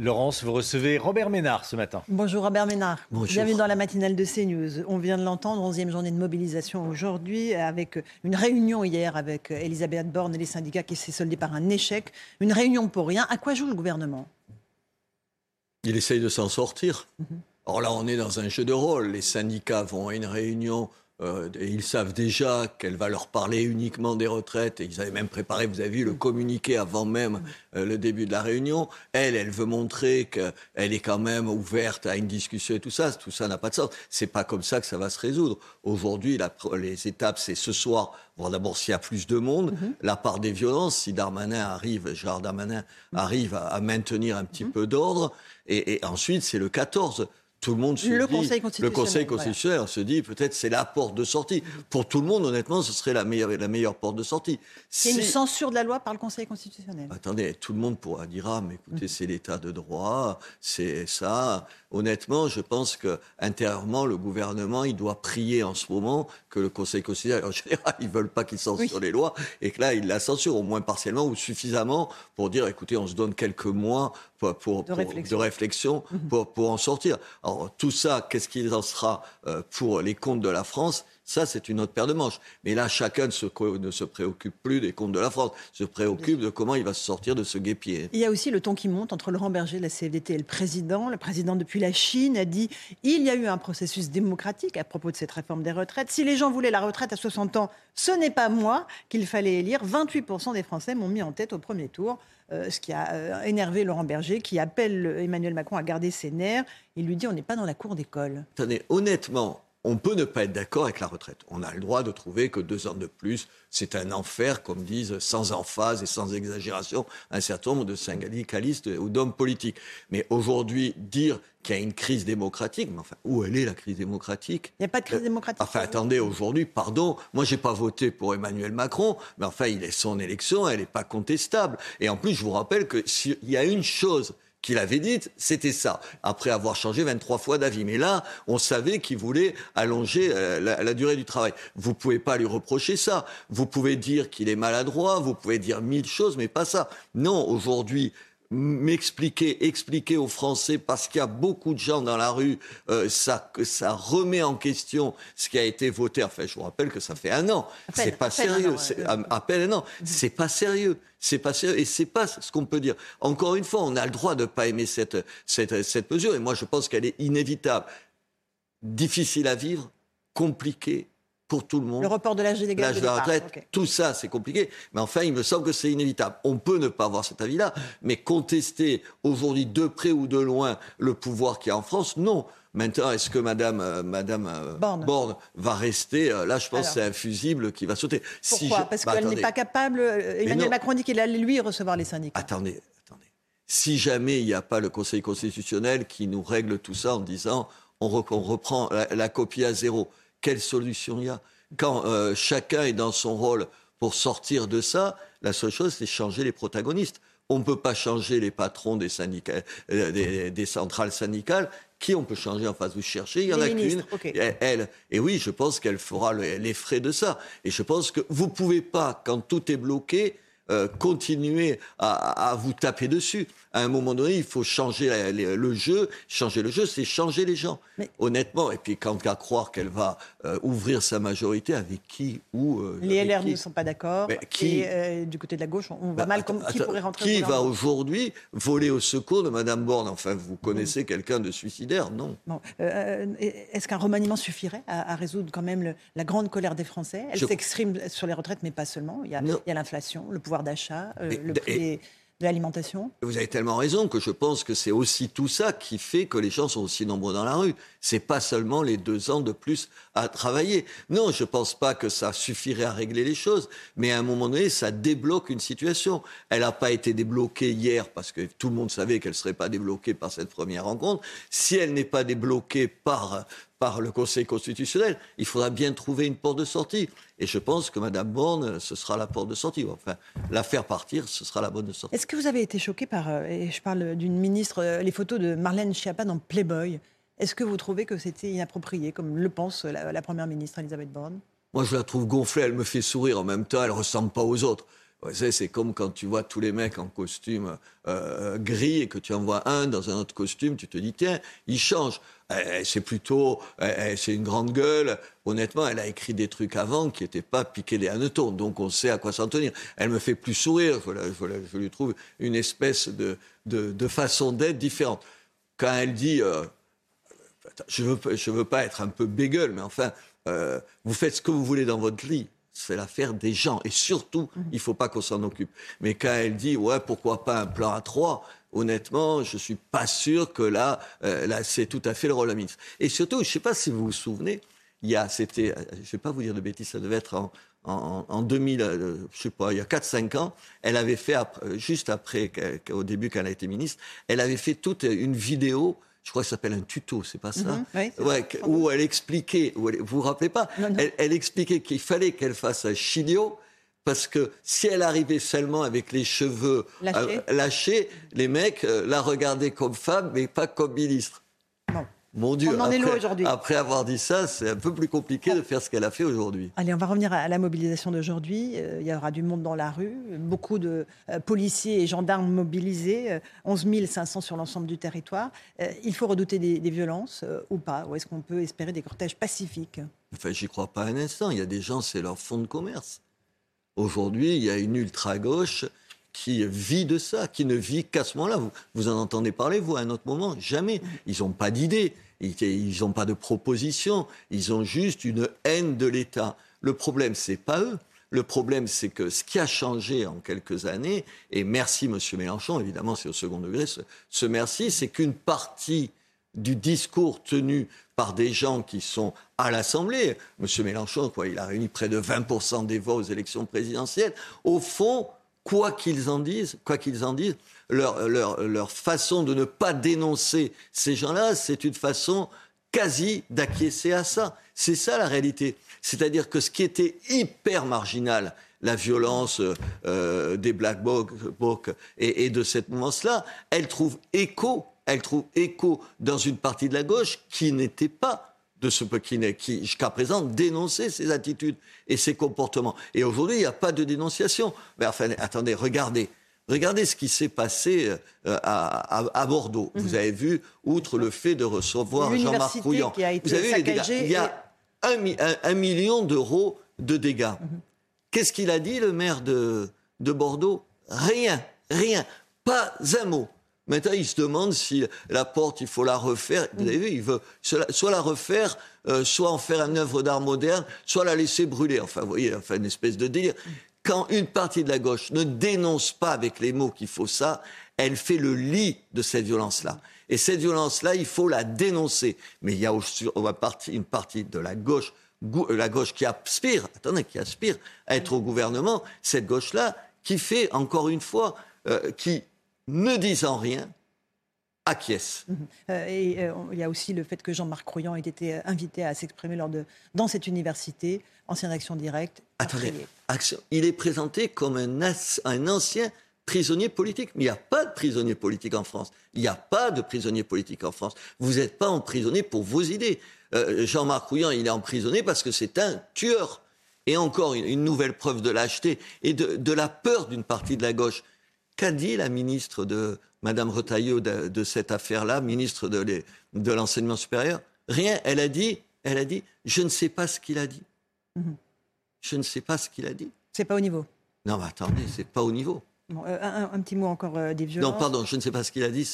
Laurence, vous recevez Robert Ménard ce matin. Bonjour Robert Ménard. Bonjour. Bienvenue dans la matinale de CNews. On vient de l'entendre, 11e journée de mobilisation aujourd'hui, avec une réunion hier avec Elisabeth Borne et les syndicats qui s'est soldée par un échec. Une réunion pour rien. À quoi joue le gouvernement? Il essaye de s'en sortir. Alors là, on est dans un jeu de rôle. Les syndicats vont à une réunion euh, et ils savent déjà qu'elle va leur parler uniquement des retraites. Et ils avaient même préparé, vous avez vu, le communiqué avant même euh, le début de la réunion. Elle, elle veut montrer qu'elle est quand même ouverte à une discussion et tout ça. Tout ça n'a pas de sens. C'est pas comme ça que ça va se résoudre. Aujourd'hui, les étapes, c'est ce soir. Voir d'abord s'il y a plus de monde, la part des violences, si Darmanin arrive, Gérard Darmanin arrive à, à maintenir un petit peu d'ordre. Et, et ensuite, c'est le 14. Tout le monde se Le dit, Conseil le constitutionnel, Conseil voilà. constitutionnel se dit peut-être c'est la porte de sortie. Pour tout le monde, honnêtement, ce serait la meilleure, la meilleure porte de sortie. C'est une Si- censure de la loi par le Conseil constitutionnel. Attendez, tout le monde pourra dire ah mais écoutez c'est l'état de droit, c'est ça. Honnêtement, je pense que intérieurement le gouvernement il doit prier en ce moment que le Conseil constitutionnel en général ils veulent pas qu'il censure Oui. les lois et que là il la censure au moins partiellement ou suffisamment pour dire écoutez on se donne quelques mois pour, pour- pour- réflexion. de réflexion pour, pour en sortir. Alors tout ça, qu'est-ce qu'il en sera euh, pour les comptes de la France? Ça, c'est une autre paire de manches. Mais là, chacun ne se, ne se préoccupe plus des comptes de la France, se préoccupe de comment il va se sortir de ce guépier. Il y a aussi le ton qui monte entre Laurent Berger de la CFDT et le président. Le président, depuis la Chine, a dit il y a eu un processus démocratique à propos de cette réforme des retraites. Si les gens voulaient la retraite à 60 ans, ce n'est pas moi qu'il fallait élire. 28% des Français m'ont mis en tête au premier tour. Euh, ce qui a euh, énervé Laurent Berger, qui appelle Emmanuel Macron à garder ses nerfs. Il lui dit on n'est pas dans la cour d'école. Attendez, honnêtement, on peut ne pas être d'accord avec la retraite. On a le droit de trouver que deux ans de plus, c'est un enfer, comme disent sans emphase et sans exagération un certain nombre de syndicalistes ou d'hommes politiques. Mais aujourd'hui, dire qu'il y a une crise démocratique, mais enfin, où elle est la crise démocratique Il n'y a pas de crise Euh, démocratique. Enfin, attendez, aujourd'hui, pardon, moi, j'ai pas voté pour Emmanuel Macron, mais enfin, il est son élection, elle n'est pas contestable. Et en plus, je vous rappelle que s'il y a une chose qu'il avait dite, c'était ça, après avoir changé 23 fois d'avis. Mais là, on savait qu'il voulait allonger euh, la, la durée du travail. Vous pouvez pas lui reprocher ça. Vous pouvez dire qu'il est maladroit, vous pouvez dire mille choses, mais pas ça. Non, aujourd'hui, m'expliquer, expliquer aux Français, parce qu'il y a beaucoup de gens dans la rue, euh, ça, ça remet en question ce qui a été voté. Enfin, je vous rappelle que ça fait un an. C'est pas sérieux. à, à peine un an. C'est pas sérieux. C'est pas sérieux. Et c'est pas ce qu'on peut dire. Encore une fois, on a le droit de pas aimer cette, cette, cette mesure. Et moi, je pense qu'elle est inévitable. Difficile à vivre, compliquée pour tout le monde Le report de l'âge légal de la retraite, tout ça, c'est compliqué. Mais enfin, il me semble que c'est inévitable. On peut ne pas avoir cet avis-là, mais contester aujourd'hui de près ou de loin le pouvoir qu'il y a en France, non. Maintenant, est-ce que Madame, euh, Madame euh, Borne. va rester euh, Là, je pense Alors. que c'est un fusible qui va sauter. Si Pourquoi je- Parce bah, qu'elle n'est pas capable. Emmanuel. Macron dit qu'il allait lui recevoir les syndicats. Attendez, attendez. Si jamais il n'y a pas le Conseil constitutionnel qui nous règle tout ça en disant on, re- on reprend la, la copie à zéro, quelle solution il y a Quand euh, chacun est dans son rôle pour sortir de ça, la seule chose, c'est changer les protagonistes. On ne peut pas changer les patrons des, syndicats, euh, des, des centrales syndicales. Qui on peut changer en face? Vous cherchez, il y en Les a qu'une. Elle. Et oui, je pense qu'elle fera le- les frais de ça. Et je pense que vous pouvez pas, quand tout est bloqué, euh, continuer à, à vous taper dessus. À un moment donné, il faut changer le jeu. Changer le jeu, c'est changer les gens. Mais- Honnêtement. Et puis, quant à croire qu'elle va euh, ouvrir sa majorité, avec qui ou euh, Les LR qui ne sont pas d'accord. Qui- Et euh, du côté de la gauche, on voit Bah, mal attends, comme, qui attends, pourrait rentrer Qui va aujourd'hui voler au secours de Madame Borne? Enfin, vous connaissez quelqu'un de suicidaire? Non. Bon, Est-ce qu'un remaniement suffirait à, à résoudre quand même le- la grande colère des Français? Elle Je- s'exprime sur les retraites, mais pas seulement. Il y a l'inflation, le pouvoir d'achat, euh, le prix des, de l'alimentation Vous avez tellement raison que je pense que c'est aussi tout ça qui fait que les gens sont aussi nombreux dans la rue. C'est pas seulement les deux ans de plus à travailler. Non, je pense pas que ça suffirait à régler les choses, mais à un moment donné, ça débloque une situation. Elle n'a pas été débloquée hier parce que tout le monde savait qu'elle serait pas débloquée par cette première rencontre. Si elle n'est pas débloquée par par le Conseil constitutionnel. Il faudra bien trouver une porte de sortie. Et je pense que Mme Borne, ce sera la porte de sortie. Enfin, la faire partir, ce sera la bonne de sortie. Est-ce que vous avez été choqué par, euh, et je parle d'une ministre, euh, les photos de Marlène Schiappa dans Playboy Est-ce que vous trouvez que c'était inapproprié, comme le pense la, Première ministre Elisabeth Borne? Moi, je la trouve gonflée, elle me fait sourire. En même temps, elle ne ressemble pas aux autres. C'est comme quand tu vois tous les mecs en costume euh, gris et que tu en vois un dans un autre costume, tu te dis, tiens, il change. Euh, c'est plutôt, euh, c'est une grande gueule. Honnêtement, elle a écrit des trucs avant qui n'étaient pas piqués des hannetons, donc on sait à quoi s'en tenir. Elle me fait plus sourire. je lui trouve une espèce de, façon d'être différente. Quand elle dit, euh, je veux, veux pas être un peu bégueule, mais enfin, vous faites ce que vous voulez dans votre lit c'est l'affaire des gens. Et surtout, mmh. il ne faut pas qu'on s'en occupe. Mais quand elle dit, ouais, pourquoi pas un plan à trois honnêtement, je ne suis pas sûr que là, euh, là c'est tout à fait le rôle de la ministre. Et surtout, je ne sais pas si vous vous souvenez, il y a, c'était, je ne vais pas vous dire de bêtises, ça devait être en, en, 2000, euh, je sais pas, il y a 4-5 ans, elle avait fait, juste après, au début, quand elle a été ministre, elle avait fait toute une vidéo je crois que ça s'appelle un tuto, c'est pas ça mhm, oui, ouais, Où elle expliquait, vous vous rappelez pas Elle, elle, expliquait qu'il fallait qu'elle fasse un chilio parce que si elle arrivait seulement avec les cheveux euh, lâchés, les mecs euh, la regardaient comme femme, mais pas comme ministre. Mon Dieu, après, après, avoir dit ça, c'est un peu plus compliqué de faire ce qu'elle a fait aujourd'hui. Allez, on va revenir à la mobilisation d'aujourd'hui. Euh, il y aura du monde dans la rue, beaucoup de policiers et gendarmes mobilisés, 11 500 sur l'ensemble du territoire. il faut redouter des, des violences ou pas Ou est-ce qu'on peut espérer des cortèges pacifiques? Enfin, j'y crois pas un instant. Il y a des gens, c'est leur fonds de commerce. Aujourd'hui, il y a une ultra-gauche qui vit de ça, qui ne vit qu'à ce moment-là. Vous, en entendez parler, vous, à un autre moment Jamais. Ils n'ont pas d'idées, ils n'ont pas de propositions, ils ont juste une haine de l'État. Le problème, c'est pas eux. Le problème, c'est que ce qui a changé en quelques années, et merci M. Mélenchon, évidemment, c'est au second degré, ce merci, c'est qu'une partie du discours tenu par des gens qui sont à l'Assemblée. M. Mélenchon, quoi, il a réuni près de 20% des voix aux élections présidentielles. Au fond, quoi qu'ils en disent, quoi qu'ils en disent, leur, leur, leur, façon de ne pas dénoncer ces gens-là, c'est une façon quasi d'acquiescer à ça. C'est ça la réalité. C'est-à-dire que ce qui était hyper marginal, la violence euh, des Black Blocs et, et de cette mouvance-là, elle trouve écho elle trouve écho dans une partie de la gauche qui n'était pas de ce qui, qui jusqu'à présent dénonçait ces attitudes et ces comportements. Et aujourd'hui, il n'y a pas de dénonciation. Mais enfin, attendez, regardez. Regardez ce qui s'est passé euh, à, Bordeaux. Vous mhm. avez vu, outre le fait de recevoir Jean-Marc Rouillant, vous avez vu il y a un, million d'euros de dégâts. Mhm. Qu'est-ce qu'il a dit, le maire de, de Bordeaux? Rien, rien, pas un mot. Maintenant, il se demande si la porte, il faut la refaire. Vous avez vu, il veut soit la refaire, euh, soit en faire une œuvre d'art moderne, soit la laisser brûler. Enfin, vous voyez, enfin, une espèce de délire. Quand une partie de la gauche ne dénonce pas avec les mots qu'il faut ça, elle fait le lit de cette violence-là. Et cette violence-là, il faut la dénoncer. Mais il y a aussi une partie de la gauche, la gauche qui aspire, attendez, qui aspire à être au gouvernement, cette gauche-là, qui fait, encore une fois, euh, qui ne disant rien, acquiesce. Mhm. Euh, et euh, il y a aussi le fait que Jean-Marc Croyant ait été euh, invité à s'exprimer lors de, dans cette université, ancienne action directe. Attendez, il est présenté comme un, un ancien prisonnier politique. Mais il n'y a pas de prisonnier politique en France. Il n'y a pas de prisonnier politique en France. Vous n'êtes pas emprisonné pour vos idées. Jean-Marc Rouillant, il est emprisonné parce que c'est un tueur. Et encore une, nouvelle preuve de lâcheté et de, de la peur d'une partie de la gauche. Qu'a dit la ministre de Madame Retailleau de, cette affaire-là, ministre de, l'enseignement supérieur? Rien. Elle a dit, elle a dit, je ne sais pas ce qu'il a dit. Mhm. Je ne sais pas ce qu'il a dit. C'est pas au niveau. Non, mais attendez, c'est pas au niveau. Euh, un, petit mot encore euh, des violences. Non, pardon, je ne sais pas ce qu'il a dit.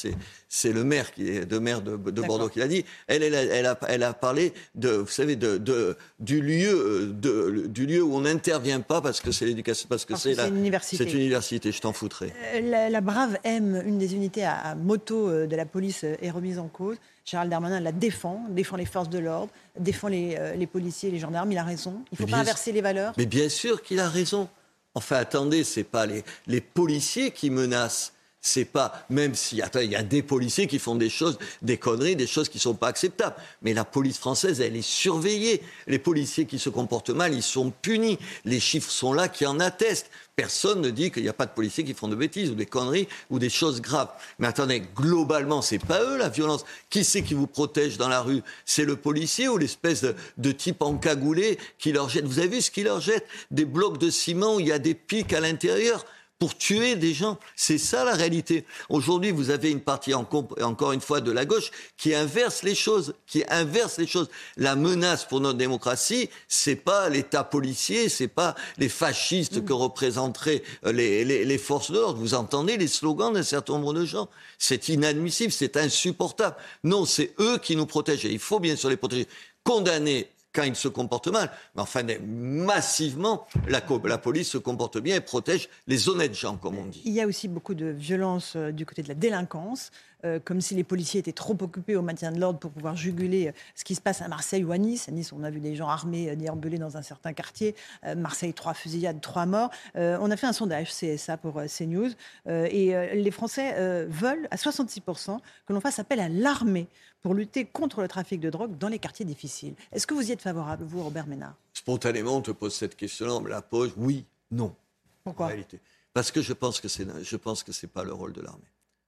C'est le maire qui est de maire de, Bordeaux qui l'a dit. Elle, elle, a, elle, a, parlé de, vous savez, de, du lieu, euh, de, du lieu où on n'intervient pas parce que c'est l'éducation, parce que c'est une université. C'est une université. Je t'en foutrais. La, brave M, une des unités à, moto de la police, est remise en cause. Gérald Darmanin la défend, défend les forces de l'ordre, défend les, les policiers, les gendarmes. Il a raison. Il ne faut pas inverser les valeurs. Mais bien sûr qu'il a raison. Enfin, attendez, c'est pas les, les policiers qui menacent. C'est pas, même s'il il y a des policiers qui font des choses, des conneries, des choses qui sont pas acceptables. Mais la police française, elle est surveillée. Les policiers qui se comportent mal, ils sont punis. Les chiffres sont là qui en attestent. Personne ne dit qu'il n'y a pas de policiers qui font de bêtises ou des conneries ou des choses graves. Mais attendez, globalement, c'est pas eux la violence. Qui c'est qui vous protège dans la rue? C'est le policier ou l'espèce de, de, type encagoulé qui leur jette? Vous avez vu ce qu'il leur jette? Des blocs de ciment où il y a des pics à l'intérieur pour tuer des gens. C'est ça la réalité. Aujourd'hui, vous avez une partie, encore une fois, de la gauche qui inverse les choses, qui inverse les choses. La menace pour notre démocratie, c'est pas l'État policier, c'est pas les fascistes que représenteraient euh, les, forces de l'ordre. Vous entendez les slogans d'un certain nombre de gens. C'est inadmissible, c'est insupportable. Non, c'est eux qui nous protègent. Et il faut bien sûr les protéger. Condamner quand ils se comportent mal. Mais enfin, massivement, la, la, police se comporte bien et protège les honnêtes gens, comme on dit. Il y a aussi beaucoup de violence euh, du côté de la délinquance. Euh, comme si les policiers étaient trop occupés au maintien de l'ordre pour pouvoir juguler euh, ce qui se passe à Marseille ou à Nice. À Nice, on a vu des gens armés déambuler dans un certain quartier. Marseille, trois fusillades, trois morts. on a fait un sondage CSA pour CNews et les Français veulent à 66% que l'on fasse appel à l'armée pour lutter contre le trafic de drogue dans les quartiers difficiles. Est-ce que vous y êtes favorable, vous, Robert Ménard? Spontanément, on te pose cette question-là, on me la pose, oui, non. Pourquoi? Parce que je pense que c'est, je pense que c'est pas le rôle de l'armée.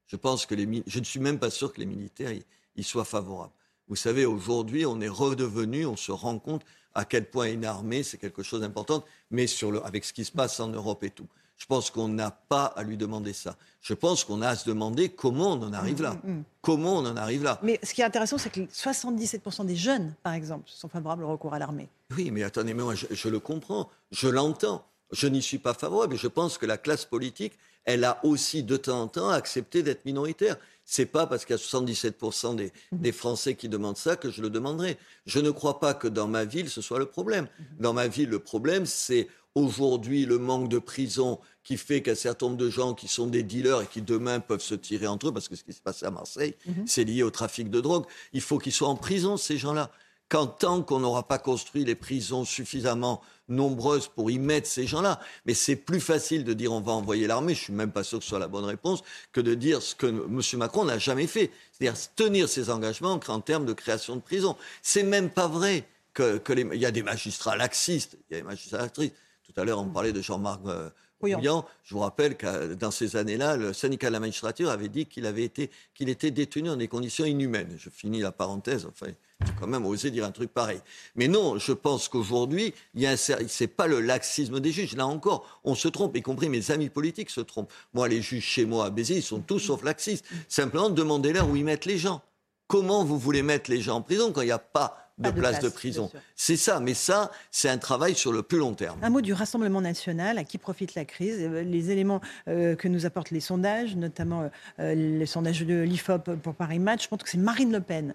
Je pense que les, je ne suis même pas sûr que les militaires y, soient favorables. Vous savez, aujourd'hui, on est redevenu, on se rend compte à quel point une armée, c'est quelque chose d'important, mais sur le, avec ce qui se passe en Europe et tout. Je pense qu'on n'a pas à lui demander ça. Je pense qu'on a à se demander comment on en arrive là. Mm, mm, mm. Comment on en arrive là. Mais ce qui est intéressant, c'est que 77% des jeunes, par exemple, sont favorables au recours à l'armée. Oui, mais attendez, moi, je, le comprends, je l'entends. Je n'y suis pas favorable. Je pense que la classe politique, elle a aussi de temps en temps accepté d'être minoritaire. C'est pas parce qu'il y a 77% des, des, Français qui demandent ça que je le demanderai. Je ne crois pas que dans ma ville, ce soit le problème. Dans ma ville, le problème, c'est aujourd'hui le manque de prison qui fait qu'un certain nombre de gens qui sont des dealers et qui demain peuvent se tirer entre eux, parce que ce qui s'est passé à Marseille, mhm. c'est lié au trafic de drogue, il faut qu'ils soient en prison, ces gens-là. Quand tant qu'on n'aura pas construit les prisons suffisamment nombreuses pour y mettre ces gens-là, mais c'est plus facile de dire on va envoyer l'armée, je suis même pas sûr que ce soit la bonne réponse, que de dire ce que M. Macron n'a jamais fait, c'est-à-dire tenir ses engagements en termes de création de prisons. C'est même pas vrai que, y a des magistrats laxistes, il y a des magistrats laxistes. Tout à l'heure, on parlait de Jean-Marc euh, Je vous rappelle que dans ces années-là, le syndicat de la magistrature avait dit qu'il avait été, qu'il était détenu dans des conditions inhumaines. Je finis la parenthèse. Enfin, j'ai quand même osé dire un truc pareil. Mais non, je pense qu'aujourd'hui, il y a c'est pas le laxisme des juges. Là encore, on se trompe, y compris mes amis politiques se trompent. Moi, les juges chez moi à Béziers, ils sont tous sauf laxistes. Simplement, demandez-leur où ils mettent les gens. Comment vous voulez mettre les gens en prison quand il n'y a pas de, places de prison. C'est ça, mais ça, c'est un travail sur le plus long terme. Un mot du Rassemblement national, à qui profite la crise euh, Les éléments euh, que nous apportent les sondages, notamment euh, les sondages de l'IFOP pour Paris Match, je pense que c'est Marine Le Pen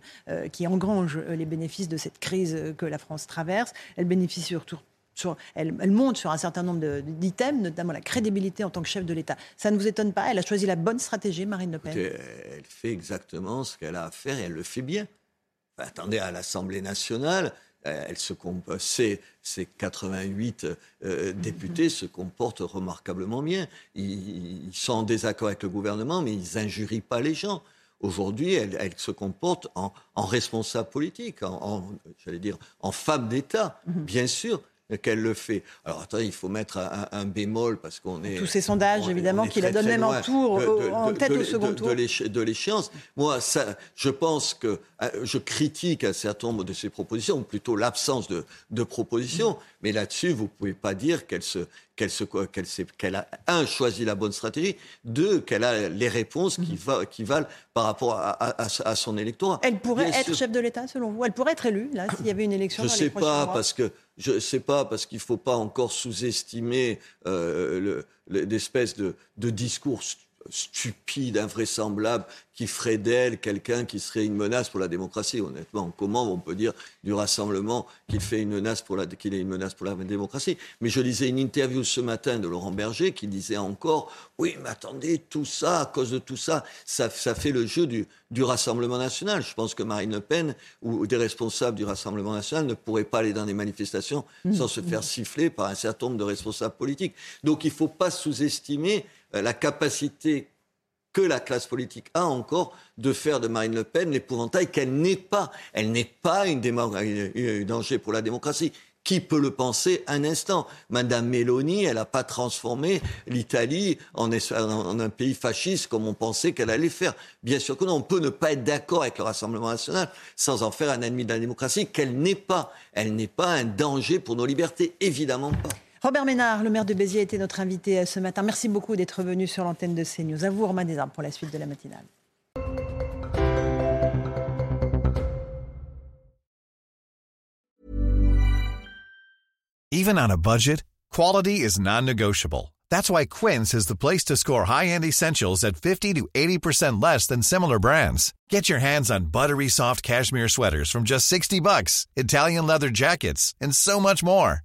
qui engrange les bénéfices de cette crise que la France traverse. Elle bénéficie surtout sur, elle, monte sur un certain nombre d'items, notamment la crédibilité en tant que chef de l'État. Ça ne vous étonne pas? Elle a choisi la bonne stratégie, Marine Le Pen? Elle fait exactement ce qu'elle a à faire et elle le fait bien. Attendez, à l'Assemblée nationale, euh, elle se ces, ces 88 euh, députés se comportent remarquablement bien. Ils, sont en désaccord avec le gouvernement, mais ils injurient pas les gens. Aujourd'hui, elle, se comporte en, responsable politique, en, j'allais dire, en femme d'État, mhm. bien sûr qu'elle le fait. Alors attendez, il faut mettre un, bémol parce qu'on est... Tous ces sondages, évidemment, qui la donnent même en tour, en tête au second tour. De l'échéance. Moi, ça, je pense que euh, je critique un certain nombre de ces propositions, ou plutôt l'absence de, propositions, Mais là-dessus, vous ne pouvez pas dire qu'elle se, qu'elle se, qu'elle, qu'elle a un choisi la bonne stratégie, deux qu'elle a les réponses qui, va, qui valent par rapport à, à, son électorat. Elle pourrait être chef de l'État selon vous? Elle pourrait être élue là s'il y avait une élection. Je ne sais pas parce que je sais pas parce qu'il ne faut pas encore sous-estimer euh, l'espèce de, de discours stupide, invraisemblable, qui ferait d'elle quelqu'un qui serait une menace pour la démocratie. Honnêtement, comment on peut dire du rassemblement qu'il fait une menace pour la, qu'il est une menace pour la démocratie? Mais je lisais une interview ce matin de Laurent Berger qui disait encore, oui, mais attendez, tout ça, à cause de tout ça, ça, fait le jeu du, du Rassemblement national. Je pense que Marine Le Pen ou des responsables du Rassemblement national ne pourraient pas aller dans des manifestations mmh. sans se faire siffler par un certain nombre de responsables politiques. Donc il ne faut pas sous-estimer la capacité que la classe politique a encore de faire de Marine Le Pen l'épouvantail qu'elle n'est pas. Elle n'est pas un danger pour la démocratie. Qui peut le penser un instant? Madame Meloni, elle n'a pas transformé l'Italie en, en, un pays fasciste comme on pensait qu'elle allait faire. Bien sûr que non. On peut ne pas être d'accord avec le Rassemblement national sans en faire un ennemi de la démocratie qu'elle n'est pas. Elle n'est pas un danger pour nos libertés, évidemment pas. Robert Ménard, le maire de Béziers, était notre invité euh, ce matin. Merci beaucoup d'être venu sur l'antenne de CNews. À vous, Romain Desarmes, pour la suite de la matinale. Even on a budget, quality is non-negotiable. That's why Quince is the place to score high-end essentials at 50 to 80% less than similar brands. Get your hands on buttery soft cashmere sweaters from just 60 bucks, Italian leather jackets, and so much more.